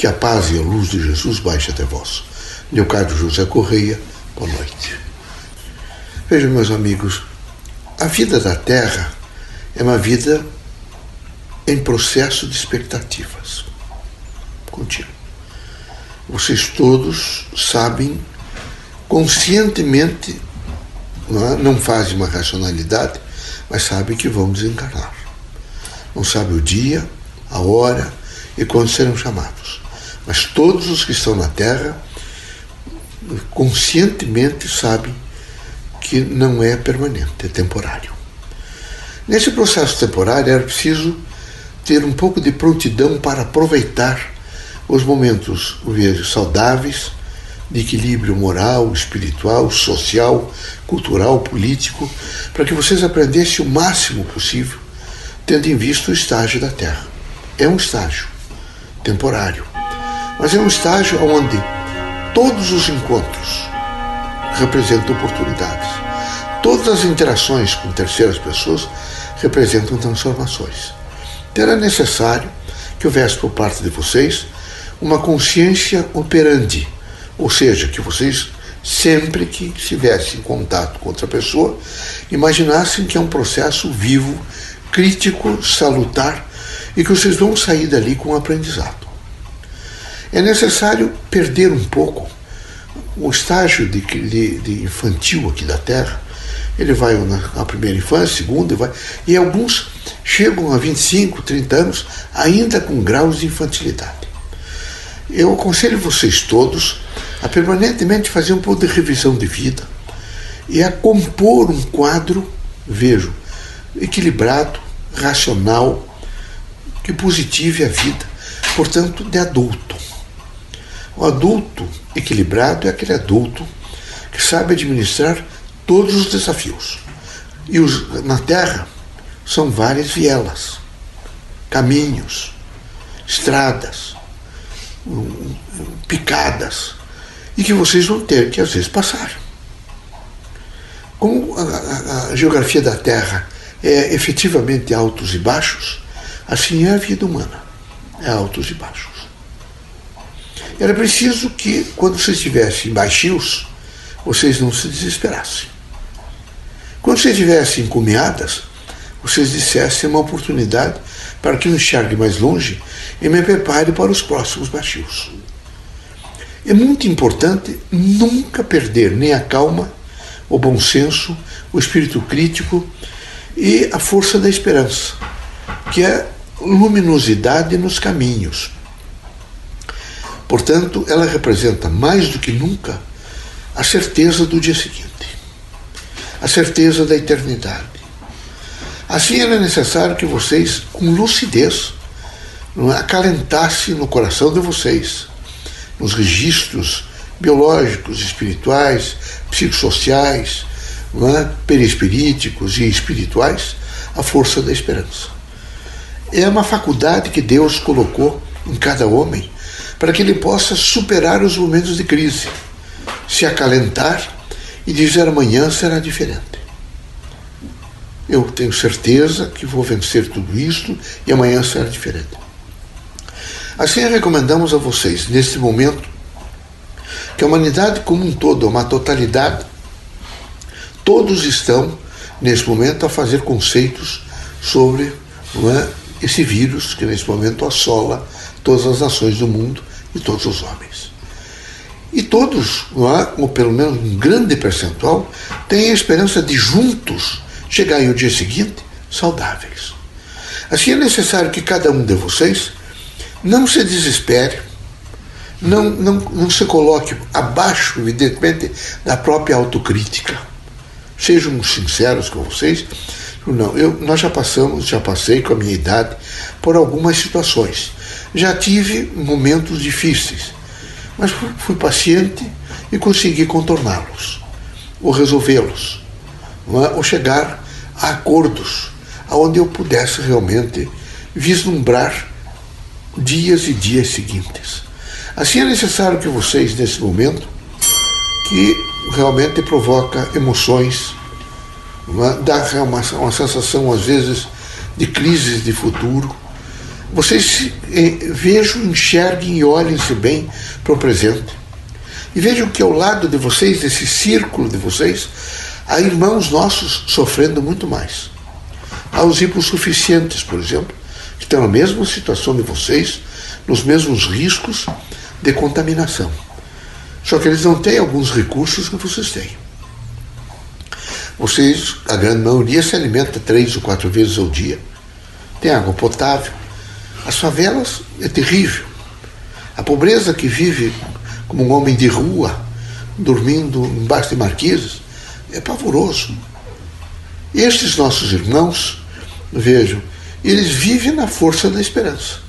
Que a paz e a luz de Jesus baixe até vós. Leocádio José Correia, boa noite. Vejam, meus amigos, a vida da Terra é uma vida em processo de expectativas contínuo. Vocês todos sabem conscientemente, não, é? não fazem uma racionalidade, mas sabem que vão desencarnar. Não sabem o dia, a hora e quando serão chamados. Mas todos os que estão na Terra conscientemente sabem que não é permanente, é temporário. Nesse processo temporário era preciso ter um pouco de prontidão para aproveitar os momentos vejo, saudáveis de equilíbrio moral, espiritual, social, cultural, político, para que vocês aprendessem o máximo possível, tendo em vista o estágio da Terra. É um estágio temporário, mas é um estágio onde todos os encontros representam oportunidades. Todas as interações com terceiras pessoas representam transformações. Então era necessário que houvesse por parte de vocês uma consciência operandi, ou seja, que vocês sempre que estivessem em contato com outra pessoa, imaginassem que é um processo vivo, crítico, salutar e que vocês vão sair dali com um aprendizado. É necessário perder um pouco o estágio de, de, de infantil aqui da Terra. Ele vai na, primeira infância, segunda, vai, e alguns chegam a 25, 30 anos ainda com graus de infantilidade. Eu aconselho vocês todos a permanentemente fazer um pouco de revisão de vida e a compor um quadro, vejo, equilibrado, racional, que positive a vida, portanto, de adulto. O adulto equilibrado é aquele adulto que sabe administrar todos os desafios. E os, na Terra são várias vielas, caminhos, estradas, picadas e que vocês vão ter que às vezes passar. Como a, a, a geografia da Terra é efetivamente altos e baixos, assim é a vida humana, é altos e baixos. Era preciso que, quando vocês estivessem baixios, vocês não se desesperassem. Quando vocês estivessem encomiadas, vocês dissessem uma oportunidade para que eu enxergue mais longe e me prepare para os próximos baixos. É muito importante nunca perder nem a calma, o bom senso, o espírito crítico e a força da esperança, que é luminosidade nos caminhos. Portanto, ela representa mais do que nunca a certeza do dia seguinte, a certeza da eternidade. Assim era necessário que vocês, com lucidez, é, acalentasse no coração de vocês, nos registros biológicos, espirituais, psicossociais, é, perispiríticos e espirituais, a força da esperança. É uma faculdade que Deus colocou em cada homem para que ele possa superar os momentos de crise, se acalentar e dizer amanhã será diferente. Eu tenho certeza que vou vencer tudo isto e amanhã será diferente. Assim recomendamos a vocês, neste momento, que a humanidade como um todo, uma totalidade, todos estão, nesse momento, a fazer conceitos sobre é, esse vírus que, nesse momento, assola todas as nações do mundo e todos os homens. E todos, é, ou pelo menos um grande percentual, têm a esperança de juntos chegar no dia seguinte saudáveis. Assim é necessário que cada um de vocês não se desespere, não, não, não se coloque abaixo, evidentemente, da própria autocrítica. Sejam sinceros com vocês. Não, eu, nós já passamos, já passei com a minha idade por algumas situações. Já tive momentos difíceis, mas fui, paciente e consegui contorná-los, ou resolvê-los, é? ou chegar a acordos onde eu pudesse realmente vislumbrar dias e dias seguintes. Assim é necessário que vocês, nesse momento, que realmente provoca emoções, uma, dá uma, uma sensação, às vezes, de crises de futuro, vocês eh, vejam, enxerguem e olhem-se bem para o presente. E vejam que ao lado de vocês, desse círculo de vocês, há irmãos nossos sofrendo muito mais. Há os hipossuficientes, por exemplo, que estão na mesma situação de vocês, nos mesmos riscos de contaminação. Só que eles não têm alguns recursos que vocês têm. Vocês, a grande maioria, se alimenta três ou quatro vezes ao dia. Tem água potável. As favelas é terrível. A pobreza que vive como um homem de rua, dormindo embaixo de marquises, é pavoroso. Estes nossos irmãos, vejam, eles vivem na força da esperança.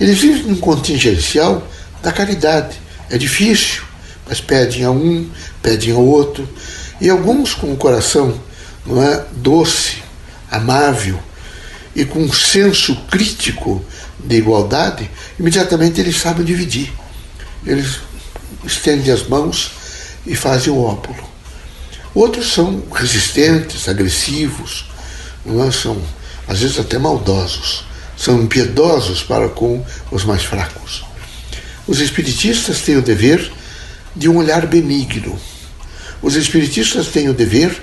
Eles vivem num contingencial da caridade. É difícil, mas pedem a um, pedem ao outro. E alguns com o coração não é, doce, amável e com um senso crítico de igualdade, imediatamente eles sabem dividir eles estendem as mãos e fazem o ópulo. Outros são resistentes, agressivos, é? são às vezes até maldosos, são impiedosos para com os mais fracos. Os espiritistas têm o dever de um olhar benigno. Os espiritistas têm o dever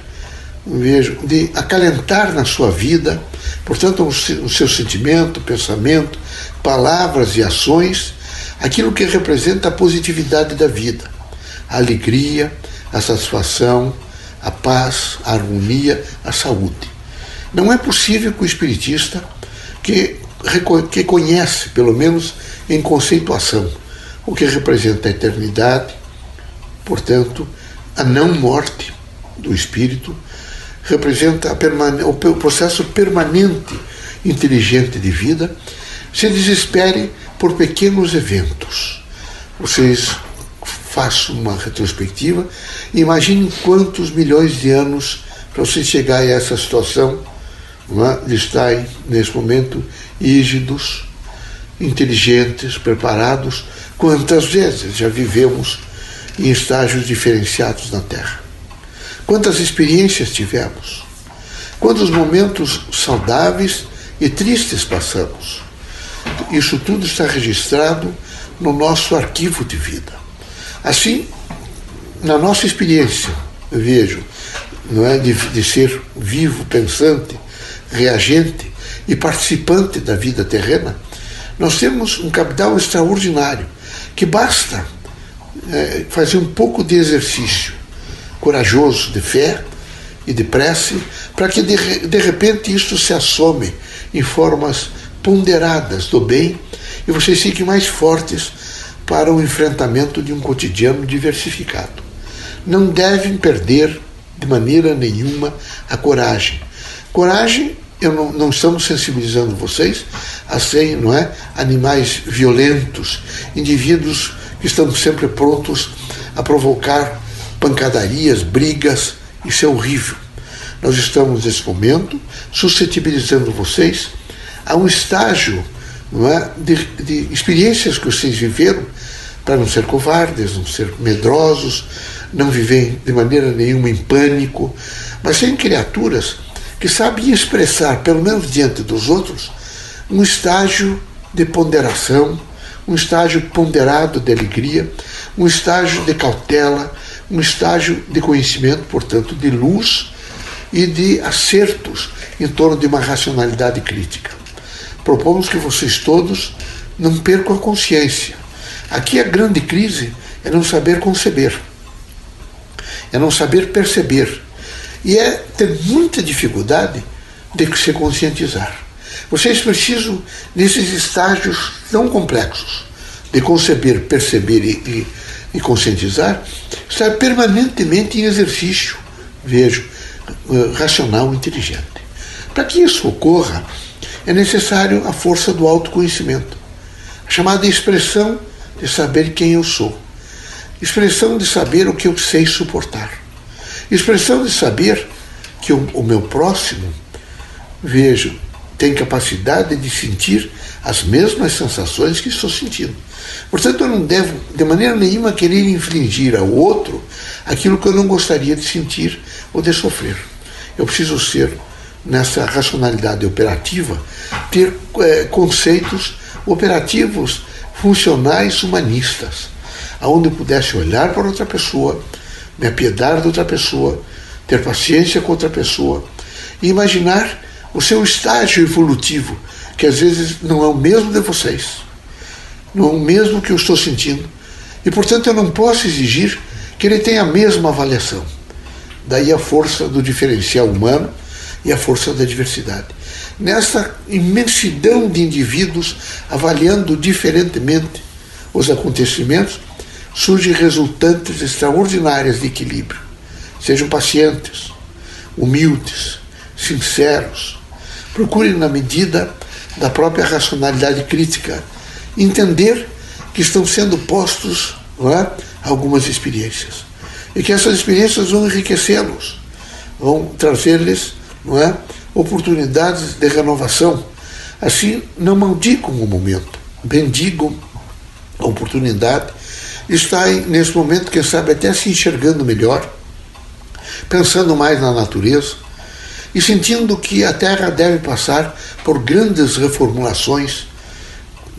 de acalentar na sua vida, portanto, o seu sentimento, pensamento, palavras e ações aquilo que representa a positividade da vida, a alegria, a satisfação, a paz, a harmonia, a saúde. Não é possível que o espiritista, que, que conhece, pelo menos em conceituação, o que representa a eternidade, portanto, a não morte do espírito, representa o processo permanente inteligente de vida, se desespere por pequenos eventos. Vocês façam uma retrospectiva imaginem quantos milhões de anos para você chegar a essa situação é? de estarem, nesse momento, rígidos, inteligentes, preparados. Quantas vezes já vivemos em estágios diferenciados na Terra? Quantas experiências tivemos? Quantos momentos saudáveis e tristes passamos? Isso tudo está registrado no nosso arquivo de vida. Assim, na nossa experiência, eu vejo, não é, de, de ser vivo, pensante, reagente e participante da vida terrena, nós temos um capital extraordinário que basta é, fazer um pouco de exercício corajoso de fé e de prece para que de, de repente isto se assome em formas ponderadas do bem e vocês fiquem mais fortes para o enfrentamento de um cotidiano diversificado. Não devem perder de maneira nenhuma a coragem. Coragem, eu não, não estamos sensibilizando vocês a serem, não é, animais violentos, indivíduos que estão sempre prontos a provocar pancadarias, brigas, isso é horrível. Nós estamos nesse momento suscetibilizando vocês a um estágio é, de, de experiências que vocês viveram para não ser covardes, não ser medrosos, não viver de maneira nenhuma em pânico, mas serem criaturas que sabem expressar, pelo menos diante dos outros, um estágio de ponderação, um estágio ponderado de alegria, um estágio de cautela, um estágio de conhecimento, portanto, de luz e de acertos em torno de uma racionalidade crítica propomos que vocês todos não percam a consciência. Aqui a grande crise é não saber conceber, é não saber perceber, e é ter muita dificuldade de se conscientizar. Vocês precisam, nesses estágios tão complexos, de conceber, perceber e, e, e conscientizar, estar permanentemente em exercício, vejo, eh, racional inteligente. Para que isso ocorra, é necessário a força do autoconhecimento, a chamada expressão de saber quem eu sou, expressão de saber o que eu sei suportar, expressão de saber que o, o meu próximo, vejo, tem capacidade de sentir as mesmas sensações que estou sentindo. Portanto, eu não devo, de maneira nenhuma, querer infligir ao outro aquilo que eu não gostaria de sentir ou de sofrer. Eu preciso ser nessa racionalidade operativa, ter é, conceitos operativos, funcionais, humanistas, aonde eu pudesse olhar para outra pessoa, me apiedar de outra pessoa, ter paciência com outra pessoa e imaginar o seu estágio evolutivo, que às vezes não é o mesmo de vocês, não é o mesmo que eu estou sentindo, e portanto eu não posso exigir que ele tenha a mesma avaliação. Daí a força do diferencial humano e a força da diversidade. Nessa imensidão de indivíduos avaliando diferentemente os acontecimentos, surgem resultantes extraordinárias de equilíbrio. Sejam pacientes, humildes, sinceros. Procurem, na medida da própria racionalidade crítica, entender que estão sendo postos é, algumas experiências e que essas experiências vão enriquecê-los, vão trazer-lhes é, oportunidades de renovação. Assim, não maldigam o momento, bendigam a oportunidade de estarem nesse momento, quem sabe, até se enxergando melhor, pensando mais na natureza e sentindo que a Terra deve passar por grandes reformulações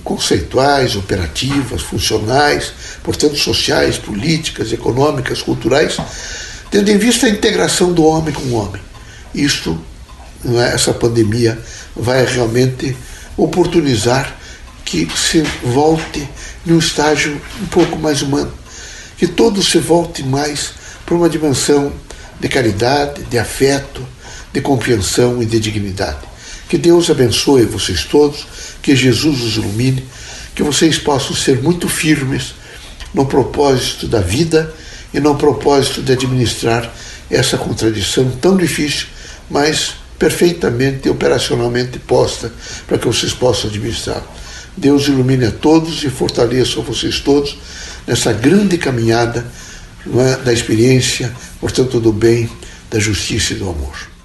conceituais, operativas, funcionais, portanto sociais, políticas, econômicas, culturais, tendo em vista a integração do homem com o homem. Isto, é, essa pandemia vai realmente oportunizar que se volte num estágio um pouco mais humano, que todo se volte mais para uma dimensão de caridade, de afeto, de compreensão e de dignidade. Que Deus abençoe vocês todos, que Jesus os ilumine, que vocês possam ser muito firmes no propósito da vida e no propósito de administrar essa contradição tão difícil, mas perfeitamente operacionalmente posta para que vocês possam administrar. Deus ilumine a todos e fortaleça vocês todos nessa grande caminhada é, da experiência, portanto, do bem, da justiça e do amor.